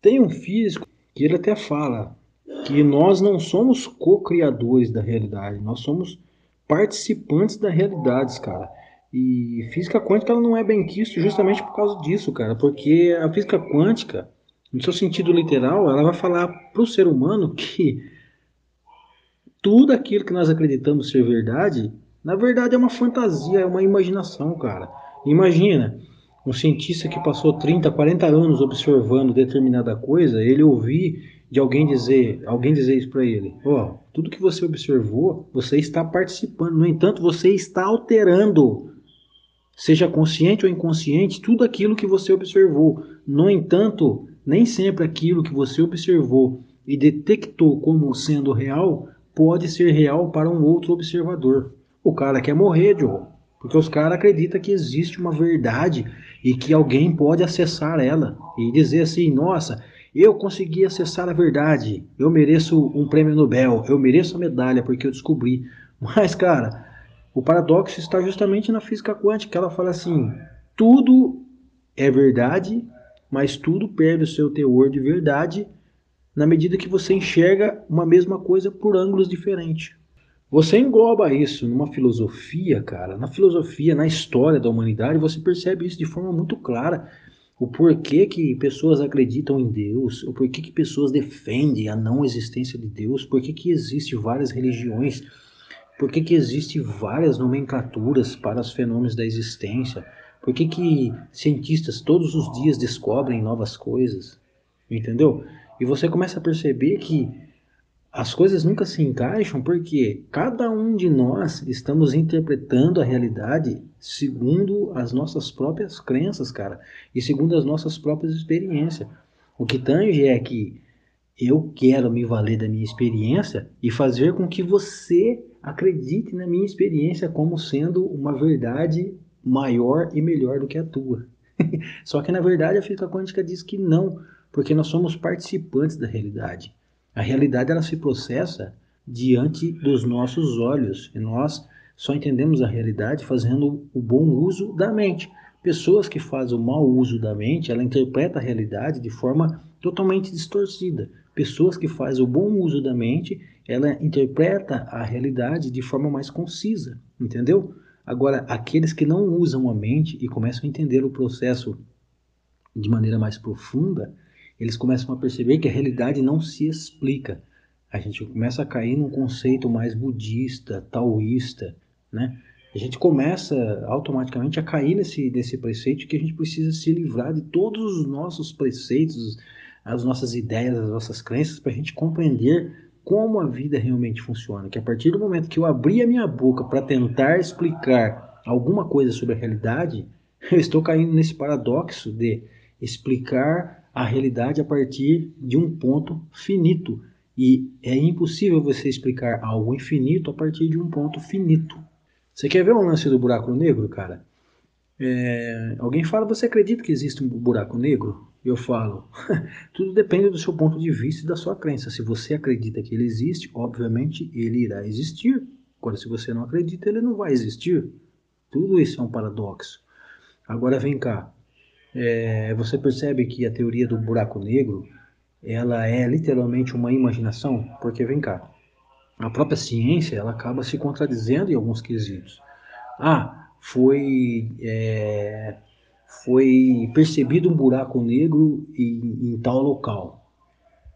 Tem um físico que ele até fala que nós não somos co-criadores da realidade, nós somos participantes da realidade, cara. E física quântica ela não é bem quisto justamente por causa disso, cara, porque a física quântica, no seu sentido literal, ela vai falar para o ser humano que tudo aquilo que nós acreditamos ser verdade, na verdade é uma fantasia, é uma imaginação, cara. Imagina, um cientista que passou 30, 40 anos observando determinada coisa, ele ouvir de alguém dizer, alguém dizer isso para ele, ó, oh, tudo que você observou, você está participando, no entanto, você está alterando, seja consciente ou inconsciente, tudo aquilo que você observou. No entanto, nem sempre aquilo que você observou e detectou como sendo real pode ser real para um outro observador. O cara quer morrer, Joe, porque os caras acreditam que existe uma verdade e que alguém pode acessar ela e dizer assim: nossa, eu consegui acessar a verdade, eu mereço um prêmio Nobel, eu mereço a medalha porque eu descobri. Mas, cara, o paradoxo está justamente na física quântica. Ela fala assim: tudo é verdade, mas tudo perde o seu teor de verdade na medida que você enxerga uma mesma coisa por ângulos diferentes. Você engloba isso numa filosofia, cara, na filosofia, na história da humanidade, você percebe isso de forma muito clara. O porquê que pessoas acreditam em Deus, o porquê que pessoas defendem a não existência de Deus, porquê que existem várias religiões, porquê que existem várias nomenclaturas para os fenômenos da existência, porquê que cientistas todos os dias descobrem novas coisas, entendeu? E você começa a perceber que as coisas nunca se encaixam porque cada um de nós estamos interpretando a realidade segundo as nossas próprias crenças, cara, e segundo as nossas próprias experiências. O que tange é que eu quero me valer da minha experiência e fazer com que você acredite na minha experiência como sendo uma verdade maior e melhor do que a tua. Só que na verdade a física quântica diz que não, porque nós somos participantes da realidade. A realidade ela se processa diante dos nossos olhos e nós só entendemos a realidade fazendo o bom uso da mente. Pessoas que fazem o mau uso da mente, ela interpreta a realidade de forma totalmente distorcida. Pessoas que fazem o bom uso da mente, ela interpreta a realidade de forma mais concisa, entendeu? Agora, aqueles que não usam a mente e começam a entender o processo de maneira mais profunda, eles começam a perceber que a realidade não se explica. A gente começa a cair num conceito mais budista, taoísta, né? A gente começa automaticamente a cair nesse, nesse preceito que a gente precisa se livrar de todos os nossos preceitos, as nossas ideias, as nossas crenças, para a gente compreender como a vida realmente funciona. Que a partir do momento que eu abri a minha boca para tentar explicar alguma coisa sobre a realidade, eu estou caindo nesse paradoxo de explicar a realidade a partir de um ponto finito. E é impossível você explicar algo infinito a partir de um ponto finito. Você quer ver um lance do buraco negro, cara? É, alguém fala, você acredita que existe um buraco negro? Eu falo, tudo depende do seu ponto de vista e da sua crença. Se você acredita que ele existe, obviamente ele irá existir. Agora, se você não acredita, ele não vai existir. Tudo isso é um paradoxo. Agora vem cá, é, você percebe que a teoria do buraco negro ela é literalmente uma imaginação, porque vem cá, a própria ciência ela acaba se contradizendo em alguns quesitos. Ah, foi é, foi percebido um buraco negro em, em tal local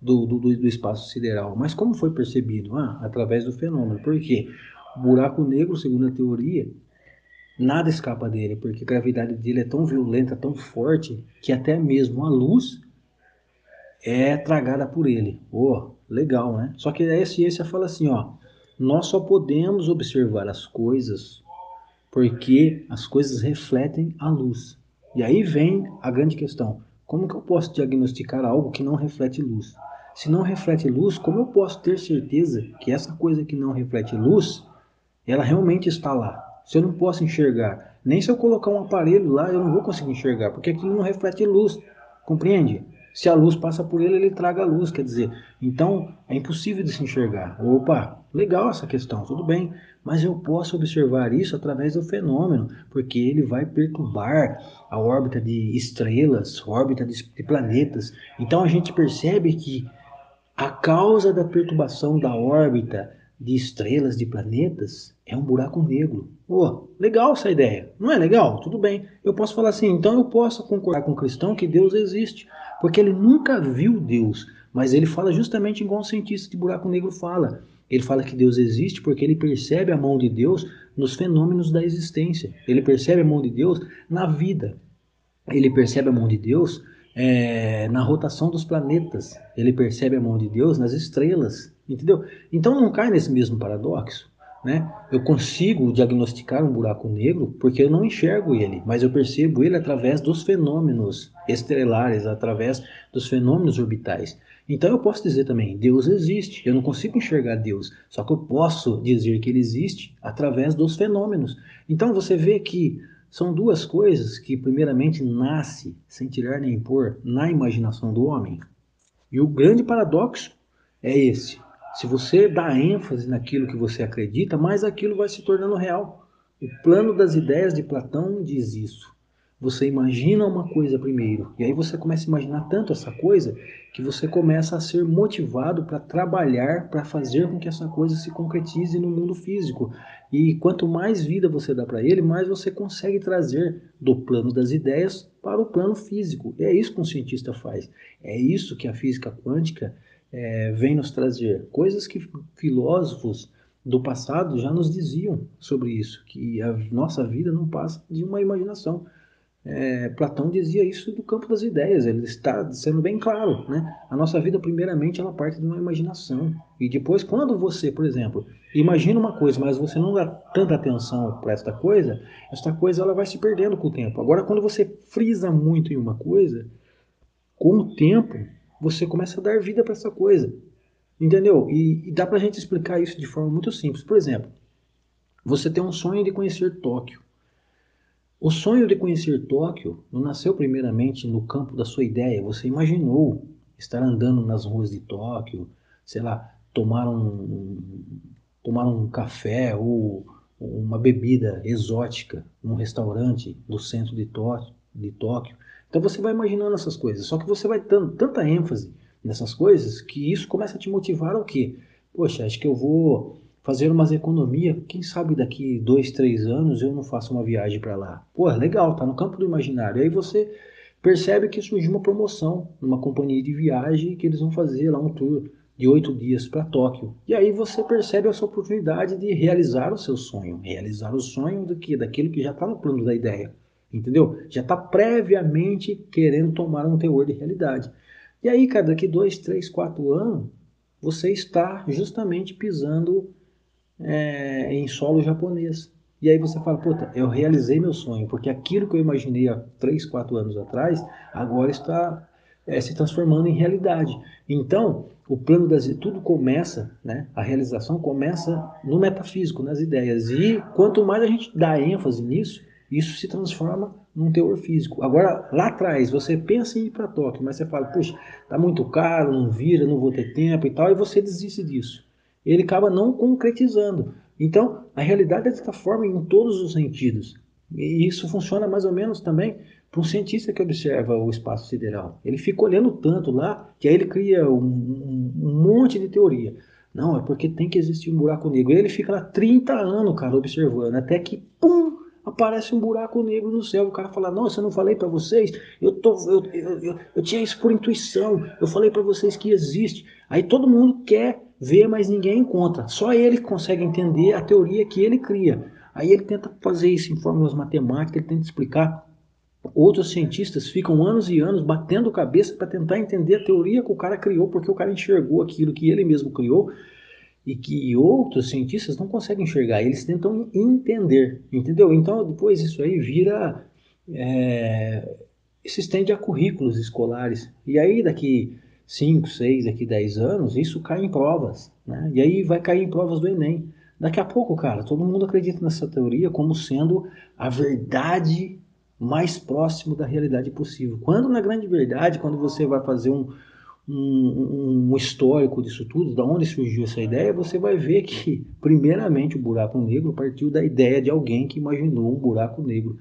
do, do, do, espaço sideral. Mas como foi percebido? Ah, através do fenômeno. Por quê? O buraco negro, segundo a teoria, nada escapa dele, porque a gravidade dele é tão violenta, tão forte, que até mesmo a luz é tragada por ele. Oh, legal, né? Só que a ciência fala assim, ó, nós só podemos observar as coisas porque as coisas refletem a luz. E aí vem a grande questão: como que eu posso diagnosticar algo que não reflete luz? Se não reflete luz, como eu posso ter certeza que essa coisa que não reflete luz, ela realmente está lá? Se eu não posso enxergar? Nem se eu colocar um aparelho lá, eu não vou conseguir enxergar, porque aquilo não reflete luz. Compreende? Se a luz passa por ele, ele traga a luz, quer dizer, então é impossível de se enxergar. Opa, legal essa questão, tudo bem, mas eu posso observar isso através do fenômeno, porque ele vai perturbar a órbita de estrelas, órbita de planetas. Então a gente percebe que a causa da perturbação da órbita de estrelas, de planetas, é um buraco negro. Oh, legal essa ideia. Não é legal? Tudo bem. Eu posso falar assim, então eu posso concordar com o cristão que Deus existe, porque ele nunca viu Deus, mas ele fala justamente igual um cientista de buraco negro fala. Ele fala que Deus existe porque ele percebe a mão de Deus nos fenômenos da existência. Ele percebe a mão de Deus na vida. Ele percebe a mão de Deus é, na rotação dos planetas. Ele percebe a mão de Deus nas estrelas, entendeu? Então não cai nesse mesmo paradoxo. Né? Eu consigo diagnosticar um buraco negro porque eu não enxergo ele, mas eu percebo ele através dos fenômenos estelares, através dos fenômenos orbitais. Então eu posso dizer também, Deus existe. Eu não consigo enxergar Deus, só que eu posso dizer que ele existe através dos fenômenos. Então você vê que são duas coisas que, primeiramente, nasce sem tirar nem pôr na imaginação do homem. E o grande paradoxo é esse. Se você dá ênfase naquilo que você acredita, mais aquilo vai se tornando real. O plano das ideias de Platão diz isso. Você imagina uma coisa primeiro, e aí você começa a imaginar tanto essa coisa que você começa a ser motivado para trabalhar, para fazer com que essa coisa se concretize no mundo físico. E quanto mais vida você dá para ele, mais você consegue trazer do plano das ideias para o plano físico. E é isso que um cientista faz. É isso que a física quântica é, vem nos trazer. Coisas que filósofos do passado já nos diziam sobre isso, que a nossa vida não passa de uma imaginação é, Platão dizia isso do campo das ideias, ele está sendo bem claro. Né? A nossa vida, primeiramente, ela parte de uma imaginação. E depois, quando você, por exemplo, imagina uma coisa, mas você não dá tanta atenção para esta coisa, esta coisa ela vai se perdendo com o tempo. Agora, quando você frisa muito em uma coisa, com o tempo, você começa a dar vida para essa coisa. Entendeu? E, e dá para a gente explicar isso de forma muito simples. Por exemplo, você tem um sonho de conhecer Tóquio. O sonho de conhecer Tóquio não nasceu primeiramente no campo da sua ideia. Você imaginou estar andando nas ruas de Tóquio, sei lá, tomar um, tomar um café ou uma bebida exótica num restaurante do centro de Tóquio, de Tóquio. Então você vai imaginando essas coisas. Só que você vai dando tanta ênfase nessas coisas que isso começa a te motivar ao quê? Poxa, acho que eu vou fazer umas economias, quem sabe daqui dois, três anos eu não faço uma viagem para lá. Pô, legal, tá no campo do imaginário. Aí você percebe que surgiu uma promoção numa companhia de viagem que eles vão fazer lá um tour de oito dias para Tóquio. E aí você percebe essa oportunidade de realizar o seu sonho, realizar o sonho do que daquilo que já está no plano da ideia, entendeu? Já está previamente querendo tomar um teor de realidade. E aí, cara, daqui dois, três, quatro anos, você está justamente pisando é, em solo japonês. E aí você fala, puta, eu realizei meu sonho, porque aquilo que eu imaginei há 3, 4 anos atrás, agora está é, se transformando em realidade. Então, o plano das tudo começa, né? A realização começa no metafísico, nas ideias. E quanto mais a gente dá ênfase nisso, isso se transforma num teor físico. Agora, lá atrás, você pensa em ir para Tóquio, mas você fala, puxa, tá muito caro, não vira, não vou ter tempo e tal, e você desiste disso ele acaba não concretizando. Então, a realidade é dessa forma em todos os sentidos. E isso funciona mais ou menos também para um cientista que observa o espaço sideral. Ele fica olhando tanto lá que aí ele cria um, um, um monte de teoria. Não, é porque tem que existir um buraco negro. E ele fica lá 30 anos, cara, observando, até que, pum, aparece um buraco negro no céu. O cara fala: Nossa, eu não falei para vocês, eu, tô, eu, eu, eu, eu, tinha isso por intuição, eu falei para vocês que existe. Aí todo mundo quer vê, mas ninguém encontra. Só ele consegue entender a teoria que ele cria. Aí ele tenta fazer isso em fórmulas matemáticas, ele tenta explicar. Outros cientistas ficam anos e anos batendo cabeça para tentar entender a teoria que o cara criou, porque o cara enxergou aquilo que ele mesmo criou e que outros cientistas não conseguem enxergar. Eles tentam entender, entendeu? Então depois isso aí vira é, se estende a currículos escolares. E aí daqui 5, 6, aqui 10 anos, isso cai em provas. Né? E aí vai cair em provas do Enem. Daqui a pouco, cara, todo mundo acredita nessa teoria como sendo a verdade mais próximo da realidade possível. Quando, na grande verdade, quando você vai fazer um, um, um, histórico disso tudo, da onde surgiu essa ideia, você vai ver que, primeiramente, o buraco negro partiu da ideia de alguém que imaginou um buraco negro.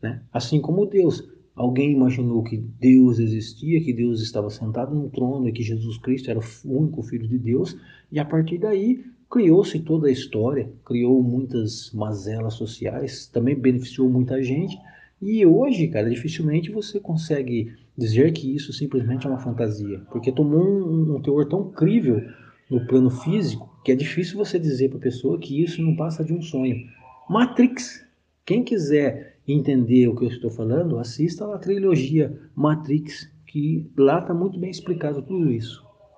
Né? Assim como Deus. Alguém imaginou que Deus existia, que Deus estava sentado no trono e que Jesus Cristo era o único Filho de Deus, e a partir daí criou-se toda a história, criou muitas mazelas sociais, também beneficiou muita gente, e hoje, cara, dificilmente você consegue dizer que isso simplesmente é uma fantasia, porque tomou um, um teor tão crível no plano físico que é difícil você dizer para a pessoa que isso não passa de um sonho. Matrix. Quem quiser entender o que eu estou falando, assista a trilogia Matrix, que lá está muito bem explicado tudo isso.